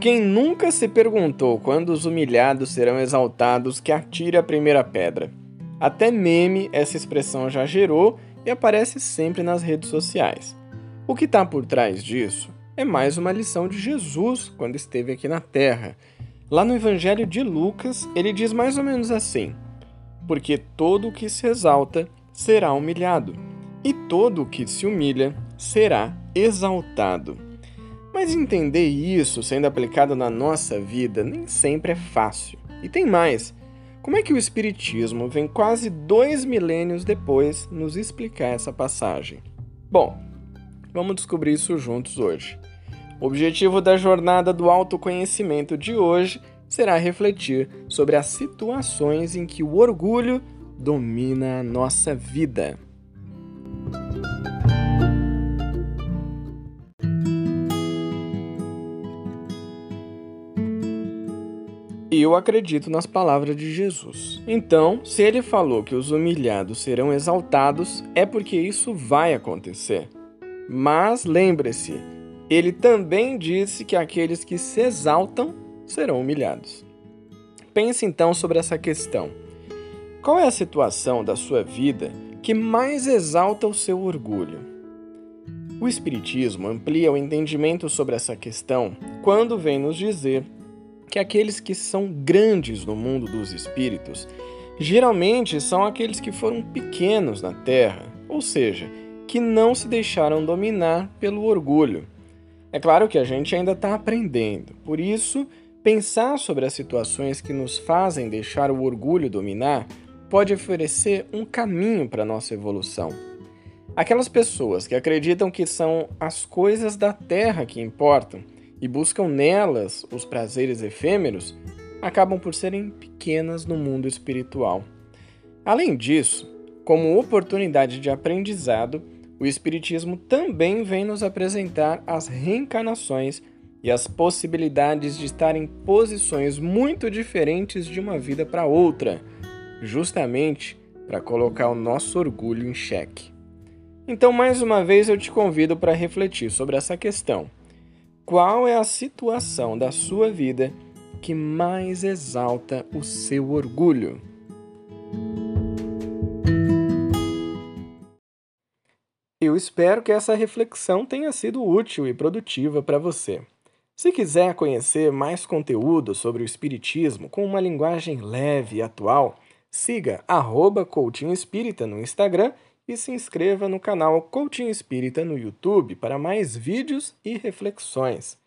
Quem nunca se perguntou quando os humilhados serão exaltados que atire a primeira pedra? Até meme essa expressão já gerou e aparece sempre nas redes sociais. O que está por trás disso é mais uma lição de Jesus quando esteve aqui na Terra. Lá no Evangelho de Lucas, ele diz mais ou menos assim: Porque todo o que se exalta será humilhado, e todo o que se humilha será exaltado. Mas entender isso sendo aplicado na nossa vida nem sempre é fácil. E tem mais. Como é que o Espiritismo vem quase dois milênios depois nos explicar essa passagem? Bom, vamos descobrir isso juntos hoje. O objetivo da jornada do autoconhecimento de hoje será refletir sobre as situações em que o orgulho domina a nossa vida. Eu acredito nas palavras de Jesus. Então, se ele falou que os humilhados serão exaltados, é porque isso vai acontecer. Mas lembre-se, ele também disse que aqueles que se exaltam serão humilhados. Pense então sobre essa questão. Qual é a situação da sua vida que mais exalta o seu orgulho? O Espiritismo amplia o entendimento sobre essa questão quando vem nos dizer que aqueles que são grandes no mundo dos espíritos geralmente são aqueles que foram pequenos na terra, ou seja, que não se deixaram dominar pelo orgulho. É claro que a gente ainda está aprendendo, por isso, pensar sobre as situações que nos fazem deixar o orgulho dominar pode oferecer um caminho para a nossa evolução. Aquelas pessoas que acreditam que são as coisas da terra que importam e buscam nelas os prazeres efêmeros, acabam por serem pequenas no mundo espiritual. Além disso, como oportunidade de aprendizado, o Espiritismo também vem nos apresentar as reencarnações e as possibilidades de estar em posições muito diferentes de uma vida para outra, justamente para colocar o nosso orgulho em xeque. Então, mais uma vez, eu te convido para refletir sobre essa questão. Qual é a situação da sua vida que mais exalta o seu orgulho? Eu espero que essa reflexão tenha sido útil e produtiva para você. Se quiser conhecer mais conteúdo sobre o Espiritismo com uma linguagem leve e atual, siga arroba Espírita no Instagram e se inscreva no canal Coaching Espírita no YouTube para mais vídeos e reflexões.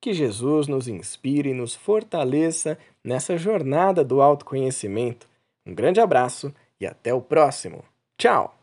Que Jesus nos inspire e nos fortaleça nessa jornada do autoconhecimento. Um grande abraço e até o próximo. Tchau!